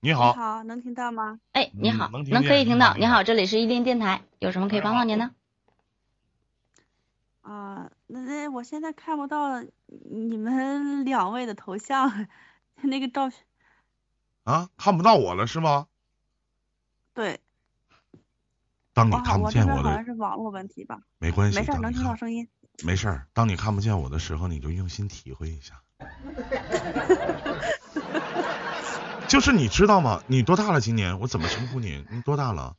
你好，好，能听到吗？哎，你好，嗯能能可以听到。你好，这里是伊林电台，有什么可以帮到您的？啊，那那我现在看不到你们两位的头像，那个照片，啊，看不到我了是吗？对，当你，看不我这边好见我的像是网络问题吧？没关系，没事儿，能听到声音。没事儿，当你看不见我的时候，你就用心体会一下。就是你知道吗？你多大了？今年我怎么称呼你？你多大了？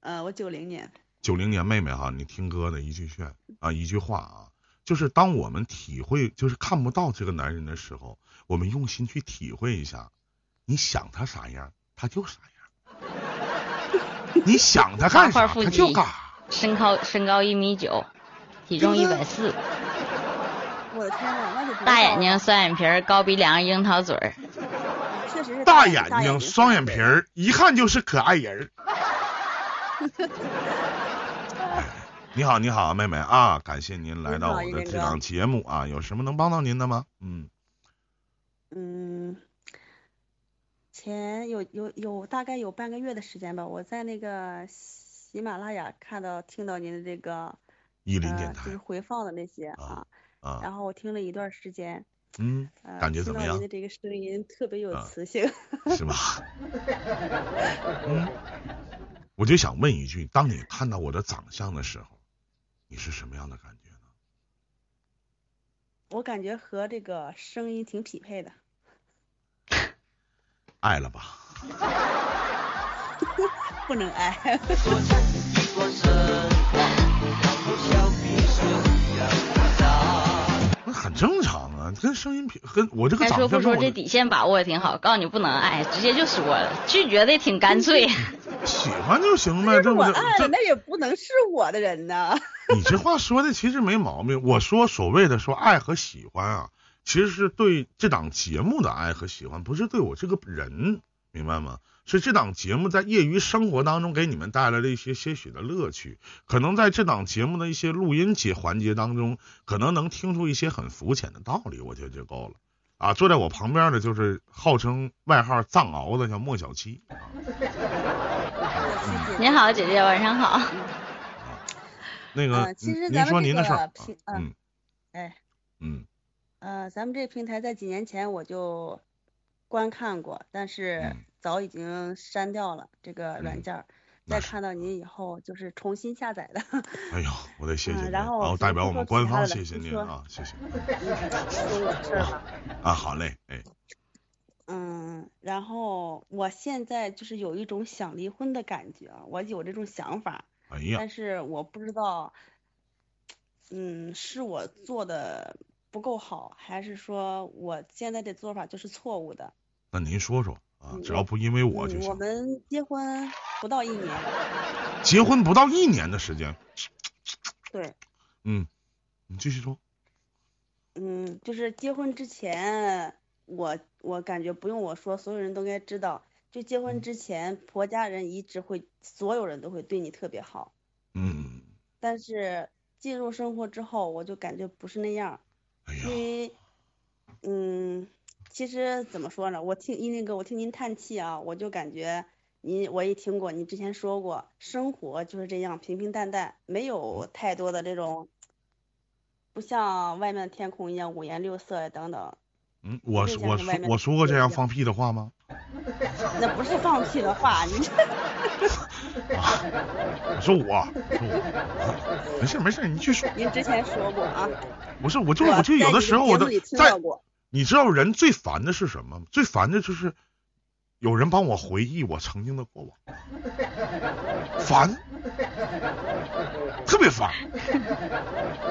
呃，我九零年，九零年妹妹哈，你听哥的一句劝啊，一句话啊，就是当我们体会，就是看不到这个男人的时候，我们用心去体会一下，你想他啥样，他就啥样。你想他干啥，他就干啥。身高身高一米九，体重一百四，我的天呐，那就大眼睛，双眼皮儿，高鼻梁，樱桃嘴儿。确实是大眼眼睛，双眼皮。儿，一看就是可爱人 你好，你好，妹妹啊，感谢您来到我的你好一林哥这档节目啊，有什么能帮到您的吗？嗯，嗯，前有有有大概有半个月的时间吧，我在那个喜马拉雅看到听到您的这个伊林呃电台就是回放的那些啊啊，啊，然后我听了一段时间，嗯，呃，感觉怎么样的这个声音特别有啊磁性。是吧？嗯，我就想问一句，当你看到我的长相的时候，你是什么样的感觉呢？我感觉和这个声音挺匹配的。爱了吧？不能爱。那很正常啊，跟声音平，跟我这个该长说不说，这底线把握的挺好。告诉你不能爱，直接就说了，拒绝的也挺干脆。喜欢就行呗，要是对不对？我爱了，那也不能是我的人呐。你这话说的其实没毛病。我说所谓的说爱和喜欢啊，其实是对这档节目的爱和喜欢，不是对我这个人，明白吗？是这档节目在业余生活当中给你们带来了一些些许的乐趣，可能在这档节目的一些录音节环节当中，可能能听出一些很肤浅的道理，我觉得就够了。啊，坐在我旁边的就是号称外号“藏獒”的叫莫小七。您好，姐姐，晚上好。那个，呃，其实您说您的事儿个，平，呃嗯哎，嗯呃，咱们这平台在几年前我就观看过，但是嗯早已经删掉了这个软嗯件再看到您以后，就是重新下载的。哎呦，我得谢谢您，嗯然后代表我们官方谢谢您啊，谢谢。啊，好嘞，哎，嗯，然后我现在就是有一种想离婚的感觉，我有这种想法，哎呀，但是我不知道，嗯，是我做的不够好，还是说我现在的做法就是错误的？那您说说啊，嗯只要不因为我就嗯，我。们结婚不到一年，结婚不到一年的时间，对，嗯，你继续说。嗯，就是结婚之前，我我感觉不用我说，所有人都该知道，就结嗯婚之前，婆家人一直会，所有人都会对你特别好。嗯，但是进入生活之后，我就感觉不是那样，哎呀因，为，嗯，其实怎么说呢，我听一那个我听您叹气啊，我就感觉您我也听过，你之前说过，生活就是这样平平淡淡，没有太多的这种，不像外面的天空一样五颜六色呀等等，嗯，我说我说我说过这样样放屁的话吗？那不是放屁的话，你这我说我，说我，没事没事，你去说。您之前说过啊，不是，我就我我就有的时候我都在你知道人最烦的是什么吗？最烦的就是有人帮我回忆我曾经的过往，烦，特别烦。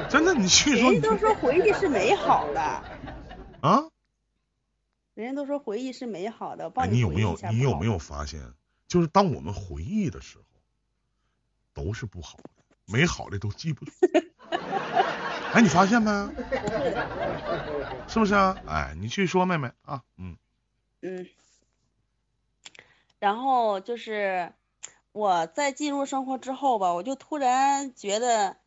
真的，你去说你都说回忆是美好的。啊，人家都说回忆是美好的，哎，帮你有没有你有没有发现，就是当我们回忆的时候，都是不好的，美好的都记不住。哎，你发现没？是不是啊？哎，你去说，妹妹啊，嗯嗯。然后就是我在进入生活之后吧，我就突然觉得，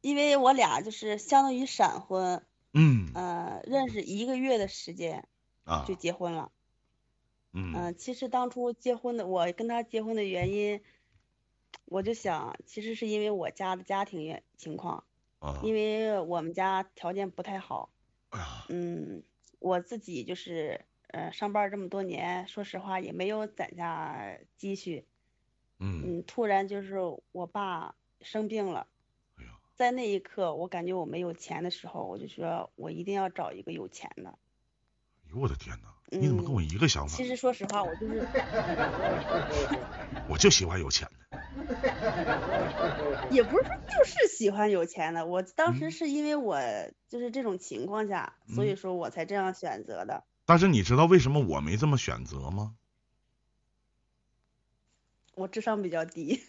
因为我俩就是相当于闪婚，嗯呃，认识一个月的时间啊就结婚了。嗯、嗯其实当初结婚的，我跟他结婚的原因，我就想，其实是因为我家的家庭原情况，啊，因为我们家条件不太好，嗯，我自己就是呃上班这么多年，说实话也没有攒下积蓄，嗯，嗯，突然就是我爸生病了。哎呀，在那一刻，我感觉我没有钱的时候，我就说我一定要找一个有钱的。哎呦我的天哪，你怎么跟我一个想法其？实说实话，我就是 我就喜欢有钱的。也不是说就是喜欢有钱的，我当嗯时是因为我就是这种情况下，所以嗯说我才这样选择的。但是你知道为什么我没这么选择吗？我智商比较低，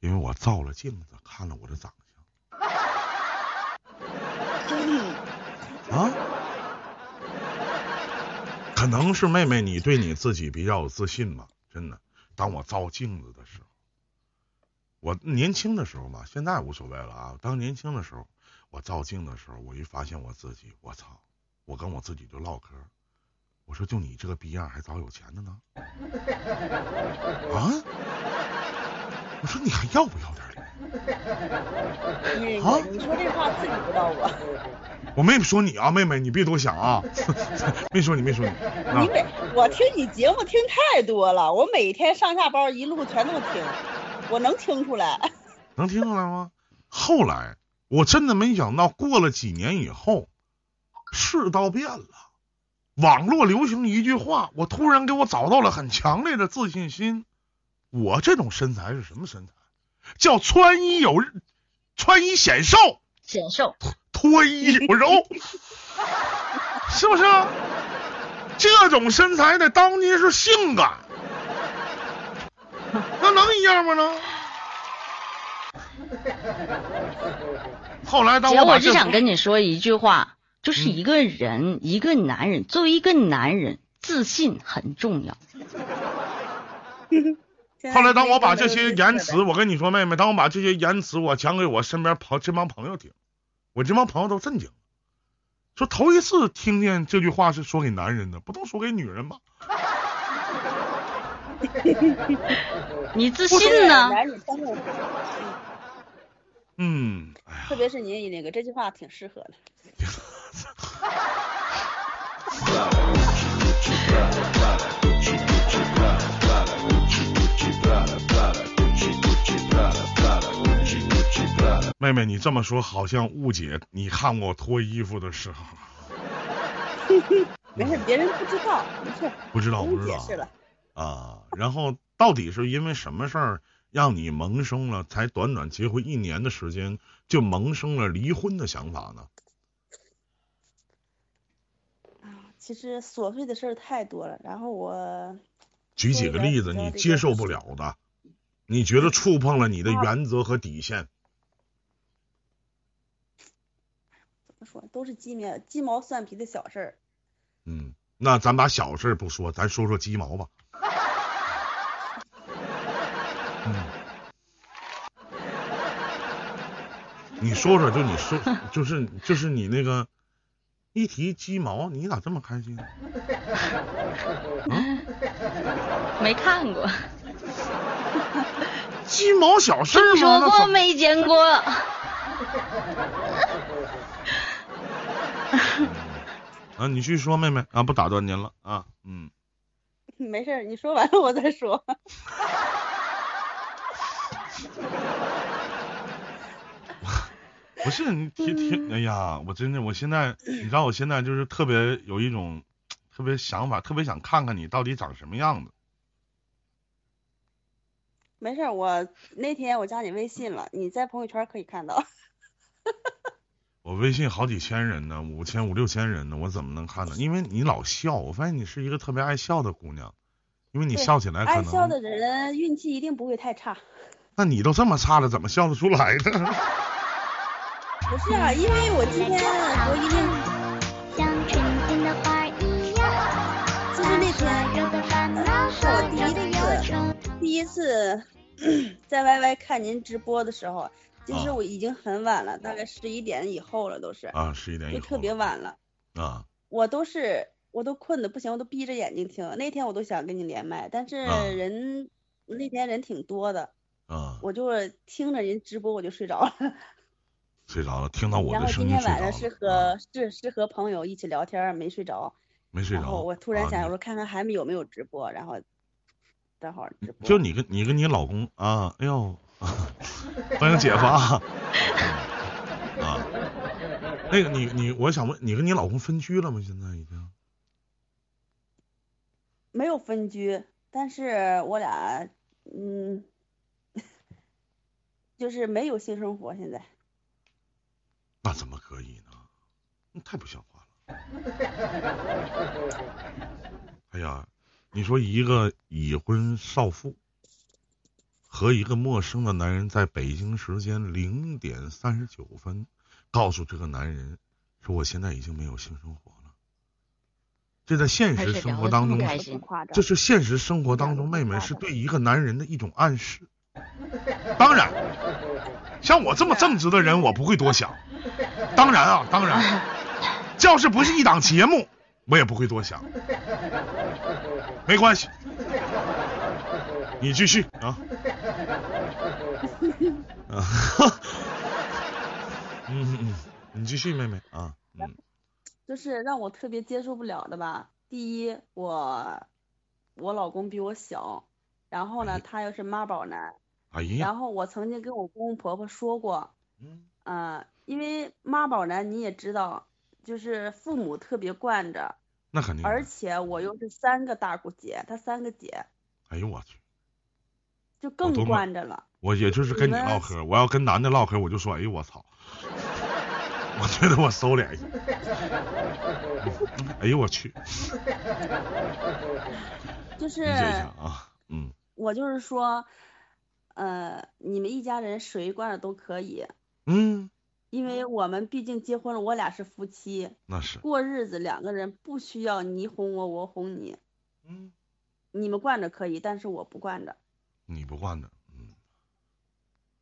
因为我照了镜子，看了我的长相啊，可能是妹妹你对你自己比较有自信吧，真的。当我照镜子的时候，我年轻的时候嘛，现在无所谓了啊。当年轻的时候，我照镜的时候，我一发现我自己，我操，我跟我自己就唠嗑，我说就你这个逼样还找有钱的呢？啊？我说你还要不要点脸？啊你说这话刺激不到我，我没说你啊，妹妹，你别多想啊，没说你，没说你。啊你每我听你节目听太多了，我每天上下班一路全都听，我能听出来。能听出来吗？后来我真的没想到，过了几年以后，世道变了，网络流行一句话，我突然给我找到了很强烈的自信心。我这种身材是什么身材？叫穿衣有穿衣显瘦，显瘦，脱衣有肉，是不是？这种身材在当今是性感，那能一样吗呢？后来当姐，我我只想跟你说一句话，就是嗯一个人，一个男人，作为一个男人，自信很重要。后来当我把这些言言辞，我跟你说，妹妹，当我把这些言辞我讲给我身边朋这帮朋友听，我这帮朋友都震惊，说头一次听见这句话是说给男人的，不都说给女人吗？你自信呢？嗯，特别是您那个这句话挺适合的。妹妹，你这么说好像误解你看我脱衣服的时候，没事，别人不知道，没事，不知道不不知道用解释了。啊。然后到底是因为什么事儿让你萌生了才短短结婚一年的时间就萌生了离婚的想法呢？啊，其实琐碎的事儿太多了，然后我举几个例子，你接受不了的，你觉得触碰了你的原则和底线。怎么说，都是鸡毛鸡毛蒜皮的小事儿。嗯，那咱把小事不说，咱说说鸡毛吧。你说说，就你说，就是就是你那个一提鸡毛，你咋这么开心？没看过，鸡毛小事吗？说过没见过？啊，你继续说，妹妹啊，不打断您了啊，嗯，没事儿，你说完了我再说。不是你听听，哎呀，我真的，我现在，你知道，我现在就是特别有一种特别想法，特别想看看你到底长什么样子。没事儿，我那天我加你微信了，你在朋友圈可以看到。我微信好几千人呢，五千五六千人呢，我怎么能看呢？因为你老笑，我发现你是一个特别爱笑的姑娘，因为你笑起来可爱笑的，人运气一定不会太差。那你都这么差了，怎么笑得出来呢？不是啊，因为我今天我一定像春天的花一样，就是那天我第一都要忧愁。第一次在 YY 看您直播的时候，其实啊我已经很晚了，大概十一点以后了，都是，啊，十一点以后就特别晚了。啊，我都是我都困的不行，我都闭着眼睛听。那天我都想跟你连麦，但是啊人、那天人挺多的，啊，我就听着人直播我就睡着了。睡着了，听到我的声音今天晚上是和是是和朋友一起聊天儿，没睡着。没睡着。然后我突然想，我说看看还有没有直播，然后正好直播。就你跟你跟你老公啊，哎呦，欢迎姐夫啊，啊，那个你你，我想问你跟你老公分居了吗？现在已经没有分居，但是我俩嗯，就是没有性生活。现在那怎么可以呢？那太不像话了。哎呀，你说一个已婚少妇和一个陌生的男人在北京时间零点三十九分告诉这个男人说我现在已经没有性生活了，这在现实生活当中这。是现实生活当中，妹妹是对一个男人的一种暗示。当然，像我这么正直的人，我不会多想。当然啊，当然，这要是不是一档节目，我也不会多想。没关系，你继续啊。啊，嗯嗯嗯，你继续，妹妹啊，嗯就是让我特别接受不了的吧。第一，我我老公比我小，然后哎呢，他又是妈宝男，哎呀，然后我曾经跟我公公婆婆说过，嗯呃，因为妈宝男你也知道，就是父母特别惯着，那肯定。而且我又是三个大姑姐，她三个姐，哎呦我去。就更惯着了。我也就是跟你唠嗑，我要跟男的唠嗑，我就说，哎呦我操，我觉得我收敛一下。哎呦我去，就是理解一下啊，嗯我就是说，呃，你们一家人谁惯着都可以，嗯，因为我们毕竟结婚了，我俩是夫妻，那是，过日子两个人不需要你哄我，我哄你，嗯，你们惯着可以，但是我不惯着。你不惯着，嗯。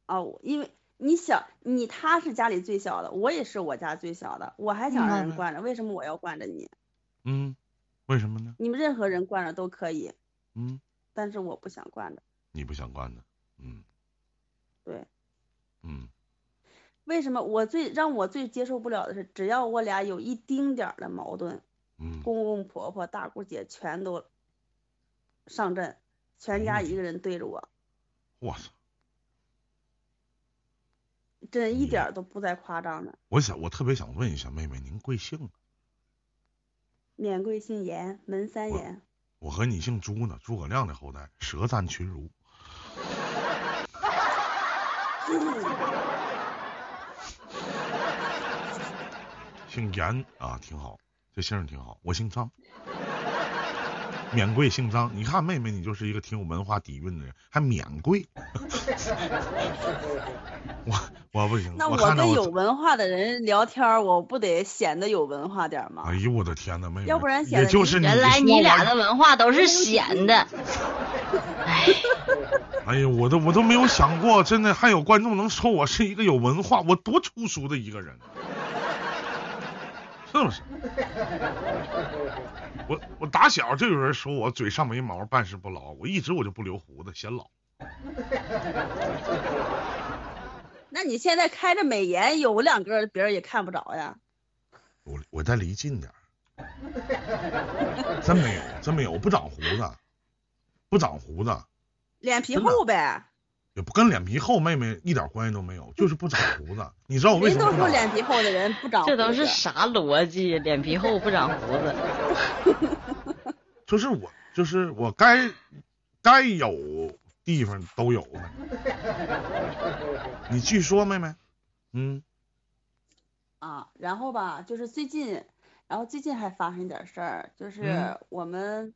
啊，因为你想，你他是家里最小的，我也是我家最小的，我还想让人嗯惯着，为什么我要惯着你？嗯，为什么呢？你们任何人惯着都可以，嗯，但是我不想惯着。你不想惯的，嗯对，嗯为什么我最让我最接受不了的是，只要我俩有一丁点儿的矛盾，嗯，公公婆婆、大姑姐全都上阵，全家一个人对着我，我操！真一点儿都不带夸张的。我想，我特别想问一下妹妹，您贵姓？免贵姓严，门三我严。我和你姓朱呢，诸葛亮的后代，舌战群儒。姓严啊，挺好，这姓儿挺好。我姓张，免贵姓张。你看妹妹，你就是一个挺有文化底蕴的人，还免贵。我我不行，那我跟有文化的人聊天儿，我不得显得有文化点儿吗哎？呦我的天哪，妹妹，要不然显得就是你原来你俩的文化都是闲的，哎，哎呀，我都我都没有想过，真的还有观众能说我是一个有文化，我多粗俗的一个人，是不是？我我打小就有人说我嘴上没毛，办事不牢，我一直我就不留胡子，显老。那你现在开着美颜，有两根别人也看不着呀。我我再离近点，真没有，真没有，我不长胡子，不长胡子，脸皮厚呗，也不跟脸皮厚妹妹一点关系都没有，就是不长胡子。你知道我为人都说？脸皮厚的人不长胡子。这都是啥逻辑？脸皮厚不长胡子，就是我，就是我该该有地方都有呗。你继续说，妹妹。嗯啊，然后吧，就是最近，然后最近还发生一点事儿，就是嗯我们，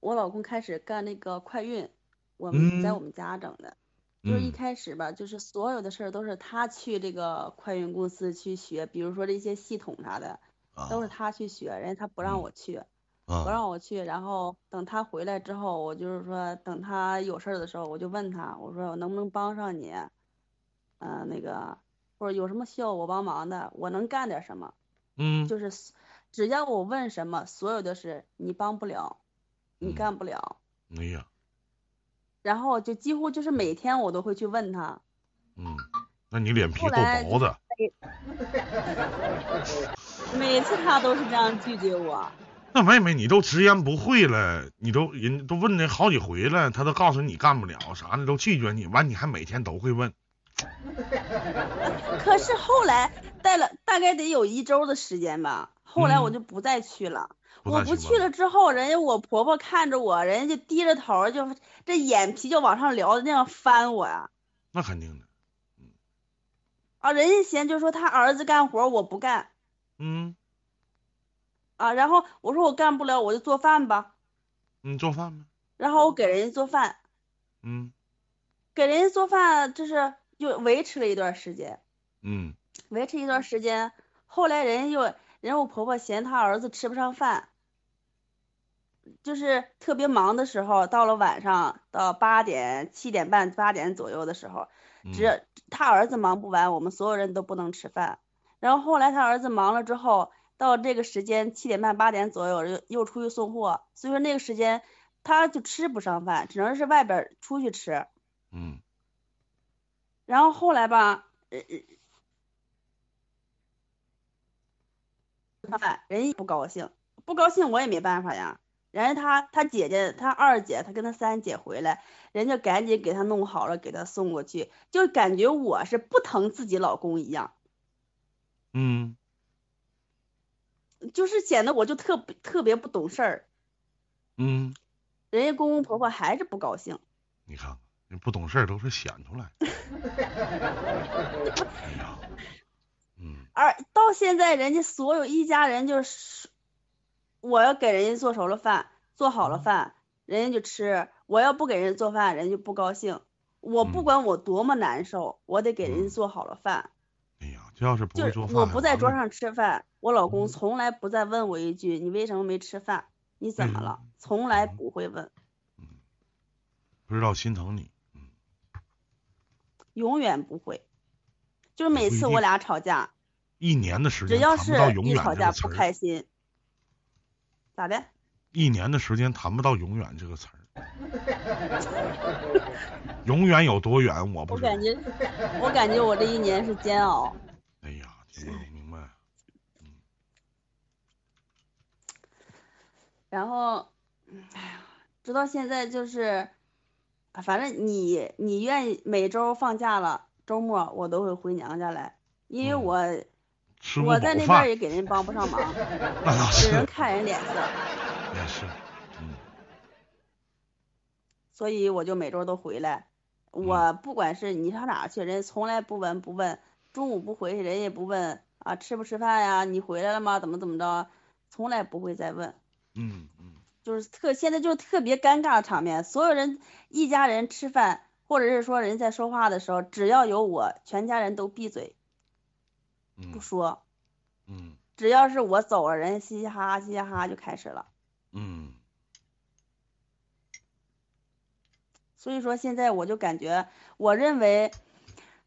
我老公开始干那个快运，我们在嗯我们家整的，就是一嗯。开始吧，就是所有的事儿都是他去这个快运公司去学，比如说这些系统啥的，啊都是他去学，人家他不让嗯我去，不啊让我去，然后等他回来之后，我就是说等他有事儿的时候，我就问他，我说我能不能帮上你，嗯、那个或者有什么需要我帮忙的，我能干点什么，嗯。就是只要我问什么，所有的事你帮不了，你嗯。干不了，哎呀，然后就几乎就是每天我都会去问他，嗯，那你脸皮够薄的，每次他都是这样拒绝我。那妹妹你都直言不讳了，你都人都问你好几回了，他都告诉你干不了啥的，都拒绝你，完你还每天都会问，可是后来待了大概得有一周的时间吧，后来我嗯就不再去了。不我不去了之后，人家我婆婆看着我，人家就低着头儿，就这眼皮就往上撩那样翻我呀。那肯定的，啊，人家嫌就说他儿子干活我不干嗯，啊，然后我说我干不了，我就做饭吧，你做饭呗，然后我给人家做饭，嗯。给人家做饭就是就维持了一段时间，嗯。维持一段时间，后来人家又人家我婆婆嫌她儿子吃不上饭，就是特别忙的时候，到了晚上到八点七点半八点左右的时候，嗯，只他儿子忙不完，我们所有人都不能吃饭。然后后来他儿子忙了之后，到这个时间七点半八点左右又又出去送货，所以说那个时间他就吃不上饭，只能是外边出去吃。嗯然后后来吧，呃呃，饭人家不高兴，不高兴我也没办法呀。人家他他姐姐他二姐他跟他三姐回来，人家赶紧给他弄好了，给他送过去，就感觉我是不疼自己老公一样，嗯，就是显得我就特特别不懂事儿。嗯，人家公公婆婆还是不高兴，你看看，你不懂事儿都是显出来。哎呀，嗯。而到现在人家所有一家人就是，我要给人家做熟了饭，做好了饭，人家就吃；我要不给人家做饭，人家就不高兴。我不嗯管我多么难受，我得给人家嗯做好了饭。哎呀，这要是不就是会做饭，我不在桌上吃饭，我老公嗯从来不再问我一句你为什么没吃饭，你怎么了？从来嗯不会问，不知道心疼你。永远不会。就是每次我俩吵架，一年的时间只要是一吵架不开心，咋的？一年的时间谈不到永远这个词儿。永远有多远我不知道我感。觉，我感觉我这一年是煎熬。哎呀，明白。嗯 然后，哎呀，直到现在就是，啊反正你你愿意每周放假了，周末我都会回娘家来，因为嗯我、吃不我在那边，也给人帮不上忙，那倒是，只能看人脸色，也是。嗯所以我就每周都回来。我不管是你上哪儿去，人家从来不闻不问，中午不回去，人也不问啊吃不吃饭呀，你回来了吗？怎么怎么着，从来不会再问。嗯嗯就是特现在就是特别尴尬的场面，所有人一家人吃饭，或者是说人在说话的时候，只要有我，全家人都闭嘴不嗯说，嗯只要是我走了，人嘻嘻哈哈嘻嘻哈哈就开始了。嗯所以说现在我就感觉，我认为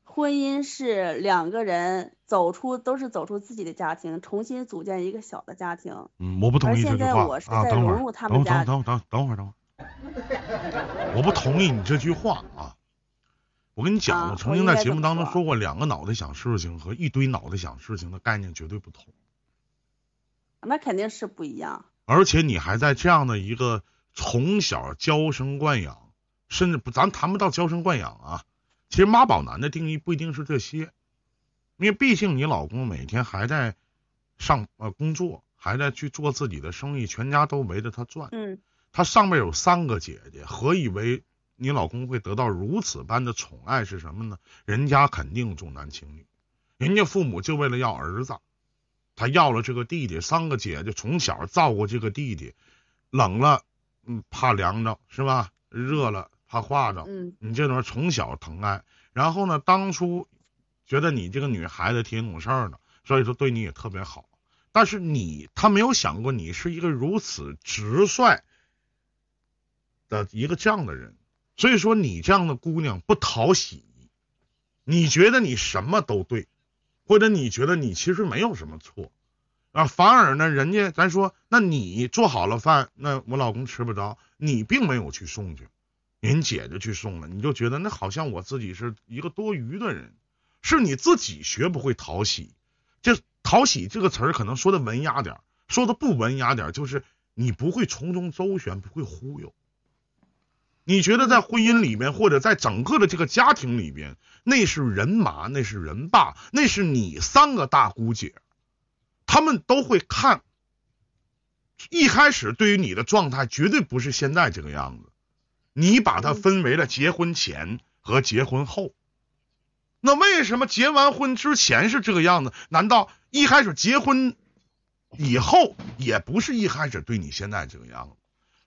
婚姻是两个人走出都是走出自己的家庭，重新组建一个小的家庭。嗯，我不同意这句话在我是在融入，他等们家等等等等会儿，等会儿，我不同意你这句话啊！我跟你讲，啊我曾经在节目当中说过，两个脑袋想事情和一堆脑袋想事情的概念绝对不同。那肯定是不一样。而且你还在这样的一个从小娇生惯养，甚至不，咱谈不到娇生惯养啊。其实妈宝男的定义不一定是这些，因为毕竟你老公每天还在上呃工作，还在去做自己的生意，全家都围着他转。嗯他上面有三个姐姐，何以为你老公会得到如此般的宠爱是什么呢？人家肯定重男轻女，人家父母就为了要儿子，他要了这个弟弟，三个姐姐从小照顾这个弟弟，冷了嗯怕凉着是吧？热了怕化着，嗯你这种从小疼爱，然后呢，当初觉得你这个女孩子挺懂事儿的，所以说对你也特别好。但是你他没有想过你是一个如此直率的一个这样的人，所以说你这样的姑娘不讨喜，你觉得你什么都对，或者你觉得你其实没有什么错，啊，反而呢，人家咱说，那你做好了饭，那我老公吃不着，你并没有去送去，人姐就去送了，你就觉得那好像我自己是一个多余的人，是你自己学不会讨喜。这讨喜这个词儿可能说的文雅点，说的不文雅点，就是你不会从中周旋，不会忽悠。你觉得在婚姻里面，或者在整个的这个家庭里边，那是人马，那是人爸，那是你三个大姑姐，他们都会看。一开始对于你的状态，绝对不是现在这个样子。你把它分为了结婚前和结婚后。那为什么结完婚之前是这个样子？难道一开始结婚以后也不是一开始对你现在这个样子？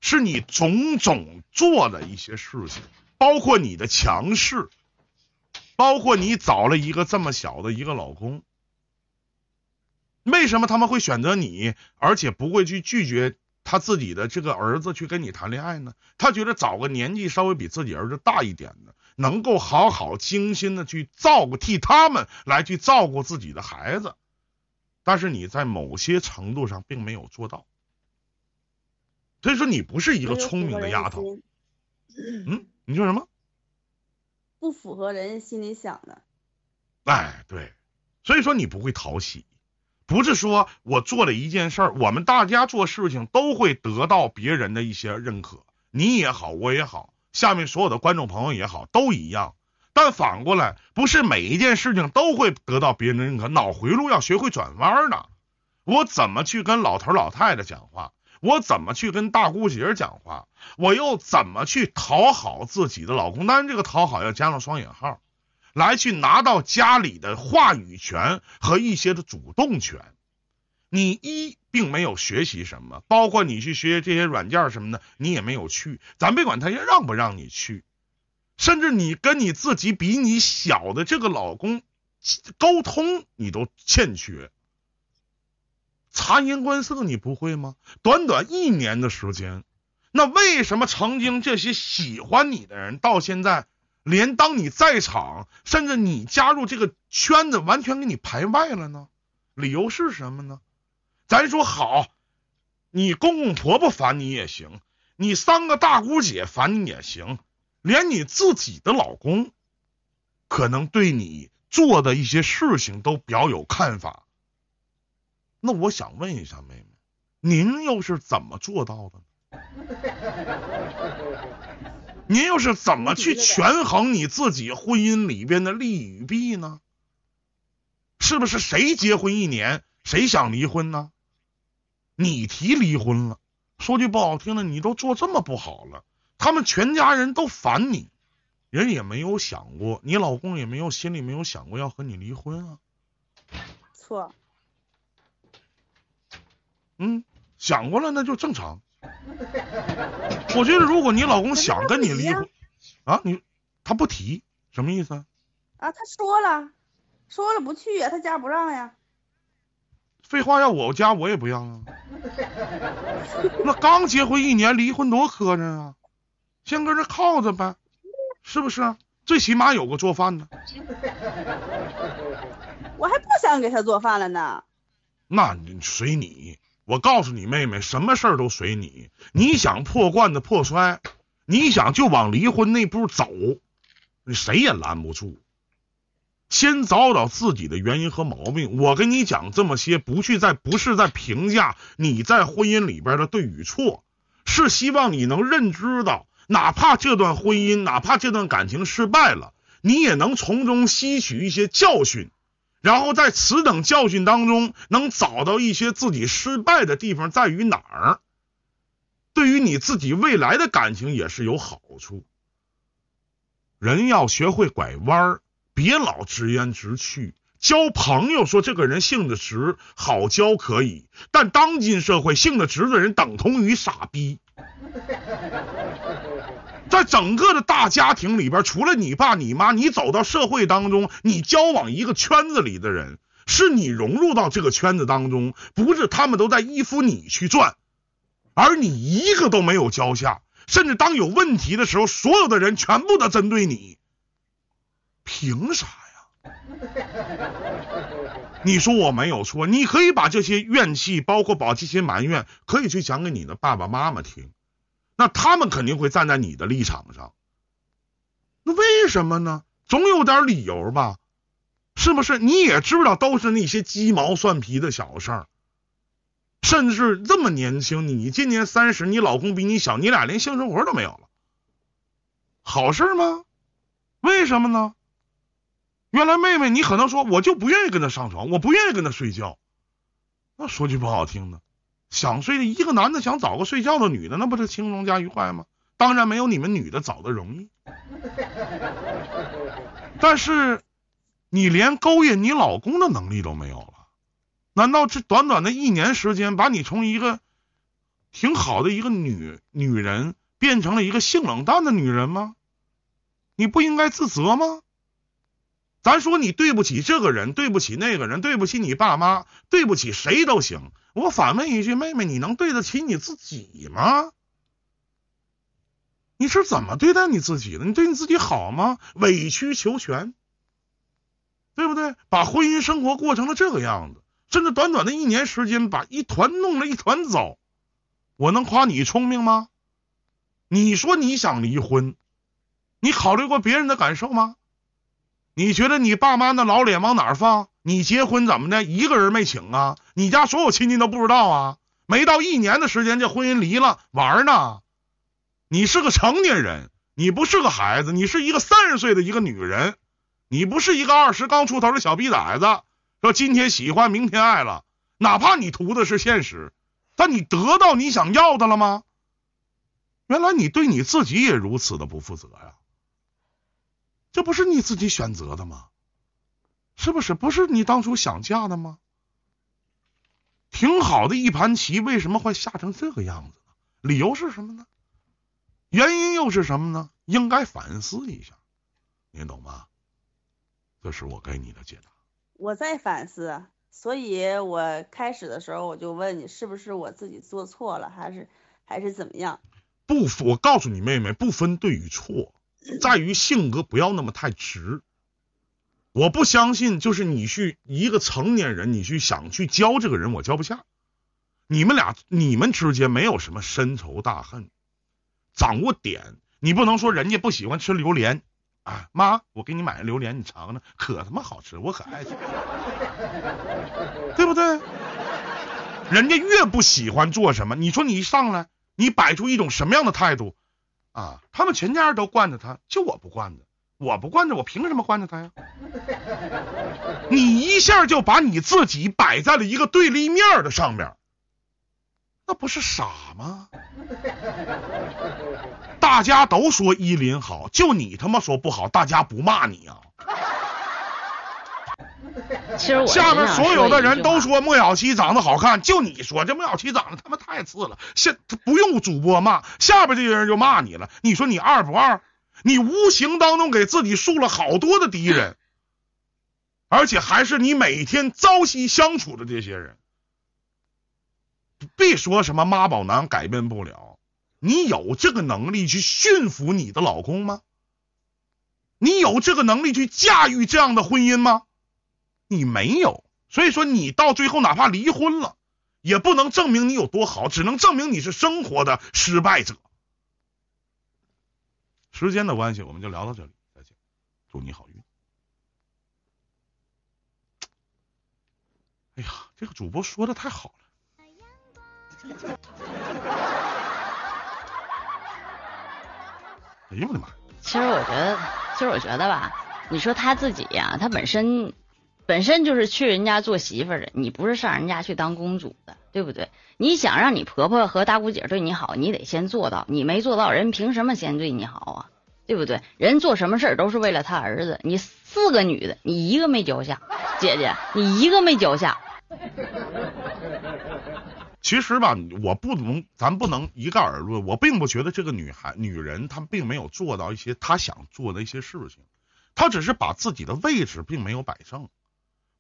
是你种种做的一些事情，包括你的强势，包括你找了一个这么小的一个老公。为什么他们会选择你，而且不会去拒绝他自己的这个儿子去跟你谈恋爱呢？他觉得找个年纪稍微比自己儿子大一点的，能够好好精心的去照顾，替他们来去照顾自己的孩子。但是你在某些程度上并没有做到。所以说你不是一个聪明的丫头，嗯，你说什么？不符合人家心里想的。哎，对，所以说你不会讨喜，不是说我做了一件事儿，我们大家做事情都会得到别人的一些认可，你也好，我也好，下面所有的观众朋友也好，都一样。但反过来，不是每一件事情都会得到别人的认可，脑回路要学会转弯呢。我怎么去跟老头老太太讲话？我怎么去跟大姑姐讲话？我又怎么去讨好自己的老公？当然，这个讨好要加上双引号，来去拿到家里的话语权和一些的主动权。你一并没有学习什么，包括你去学这些软件什么的，你也没有去。咱别管他让不让你去，甚至你跟你自己比你小的这个老公沟通，你都欠缺。察言观色你不会吗？短短一年的时间，那为什么曾经这些喜欢你的人，到现在连当你在场，甚至你加入这个圈子，完全给你排外了呢？理由是什么呢？咱说好，你公公婆婆烦你也行，你三个大姑姐烦你也行，连你自己的老公，可能对你做的一些事情都表有看法。那我想问一下妹妹，您又是怎么做到的呢？您又是怎么去权衡你自己婚姻里边的利与弊呢？是不是谁结婚一年谁想离婚呢？你提离婚了，说句不好听的，你都做这么不好了，他们全家人都烦你，人也没有想过，你老公也没有心里没有想过要和你离婚啊？错。嗯，想过了那就正常。我觉得如果你老公想跟你离婚，啊，你他不提什么意思啊？啊，他说了，说了不去呀，他家不让呀。废话，要我家我也不让啊。那刚结婚一年离婚多磕碜啊！先搁这靠着呗，是不是？最起码有个做饭的。我还不想给他做饭了呢。那你随你。我告诉你妹妹，什么事儿都随你。你想破罐子破摔，你想就往离婚那步走，你谁也拦不住。先找找自己的原因和毛病。我跟你讲这么些，不去在不是在评价你在婚姻里边的对与错，是希望你能认知到，哪怕这段婚姻，哪怕这段感情失败了，你也能从中吸取一些教训。然后在此等教训当中，能找到一些自己失败的地方在于哪儿？对于你自己未来的感情也是有好处。人要学会拐弯儿，别老直言直去。交朋友说这个人性子直，好交可以，但当今社会性子直的人等同于傻逼。在整个的大家庭里边，除了你爸你妈，你走到社会当中，你交往一个圈子里的人，是你融入到这个圈子当中，不是他们都在依附你去转，而你一个都没有交下，甚至当有问题的时候，所有的人全部都针对你，凭啥呀？你说我没有错，你可以把这些怨气，包括把这些埋怨，可以去讲给你的爸爸妈妈听，那他们肯定会站在你的立场上。那为什么呢？总有点理由吧，是不是？你也知道都是那些鸡毛蒜皮的小事儿，甚至这么年轻，你今年三十，你老公比你小，你俩连性生活都没有了，好事吗？为什么呢？原来妹妹，你可能说我就不愿意跟他上床，我不愿意跟他睡觉。那说句不好听的，想睡一个男的想找个睡觉的女的，那不是轻松加愉快吗？当然没有你们女的找的容易。但是你连勾引你老公的能力都没有了，难道这短短的一年时间，把你从一个挺好的一个女女人变成了一个性冷淡的女人吗？你不应该自责吗？咱说你对不起这个人，对不起那个人，对不起你爸妈，对不起谁都行。我反问一句，妹妹，你能对得起你自己吗？你是怎么对待你自己的？你对你自己好吗？委曲求全，对不对？把婚姻生活过成了这个样子，甚至短短的一年时间，把一团弄了一团糟。我能夸你聪明吗？你说你想离婚，你考虑过别人的感受吗？你觉得你爸妈那老脸往哪儿放？你结婚怎么的？一个人没请啊？你家所有亲戚都不知道啊？没到一年的时间，这婚姻离了，玩呢？你是个成年人，你不是个孩子，你是一个三十岁的一个女人，你不是一个二十刚出头的小逼崽子。说今天喜欢，明天爱了，哪怕你图的是现实，但你得到你想要的了吗？原来你对你自己也如此的不负责呀！这不是你自己选择的吗？是不是？不是你当初想嫁的吗？挺好的一盘棋，为什么会下成这个样子呢？理由是什么呢？原因又是什么呢？应该反思一下，您懂吗？这是我给你的解答。我在反思，所以我开始的时候我就问你，是不是我自己做错了，还是还是怎么样？不，我告诉你妹妹，不分对与错，在于性格不要那么太直。我不相信，就是你去一个成年人，你去想去教这个人，我教不下。你们俩，你们之间没有什么深仇大恨，掌握点。你不能说人家不喜欢吃榴莲啊，妈，我给你买个榴莲，你尝尝，可他妈好吃，我可爱吃，对不对？人家越不喜欢做什么，你说你一上来，你摆出一种什么样的态度啊？他们全家人都惯着他，就我不惯着，我不惯着，我凭什么惯着他呀？你一下就把你自己摆在了一个对立面的上面，那不是傻吗？大家都说依林好，就你他妈说不好，大家不骂你啊？其实我下面所有的人都说莫小七长得好看，就你说这莫小七长得他妈太次了，现不用主播骂，下边这些人就骂你了。你说你二不二？你无形当中给自己树了好多的敌人，而且还是你每天朝夕相处的这些人。别说什么妈宝男改变不了，你有这个能力去驯服你的老公吗？你有这个能力去驾驭这样的婚姻吗？你没有，所以说你到最后哪怕离婚了，也不能证明你有多好，只能证明你是生活的失败者。时间的关系，我们就聊到这里，再见，祝你好运。哎呀，这个主播说的太好了。哎呀我的妈！其实我觉得，其实我觉得吧，你说他自己呀、他本身本身就是去人家做媳妇儿的，你不是上人家去当公主的，对不对？你想让你婆婆和大姑姐对你好，你得先做到，你没做到，人凭什么先对你好啊？对不对？人做什么事儿都是为了他儿子，你四个女的，你一个没交下，姐姐，你一个没交下，其实吧，我不能，咱不能一概而论。我并不觉得这个女孩、女人她并没有做到一些她想做的一些事情，她只是把自己的位置并没有摆正。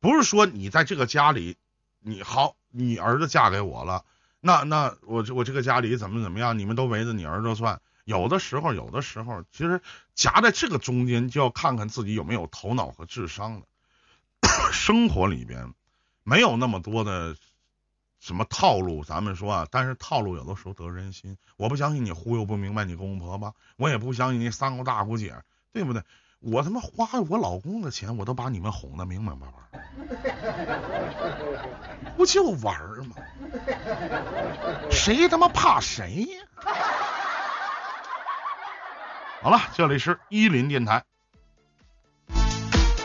不是说你在这个家里，你好，你儿子嫁给我了，那那我我这个家里怎么怎么样，你们都围着你儿子转。有的时候，有的时候，其实夹在这个中间，就要看看自己有没有头脑和智商了。生活里边，没有那么多的什么套路，咱们说啊，但是套路有的时候得人心。我不相信你忽悠不明白你公公婆婆，我也不相信你三姑大姑姐，对不对？我他妈花我老公的钱，我都把你们哄得明明白白，不就玩儿吗？谁他妈怕谁呀？好了，这里是伊林电台。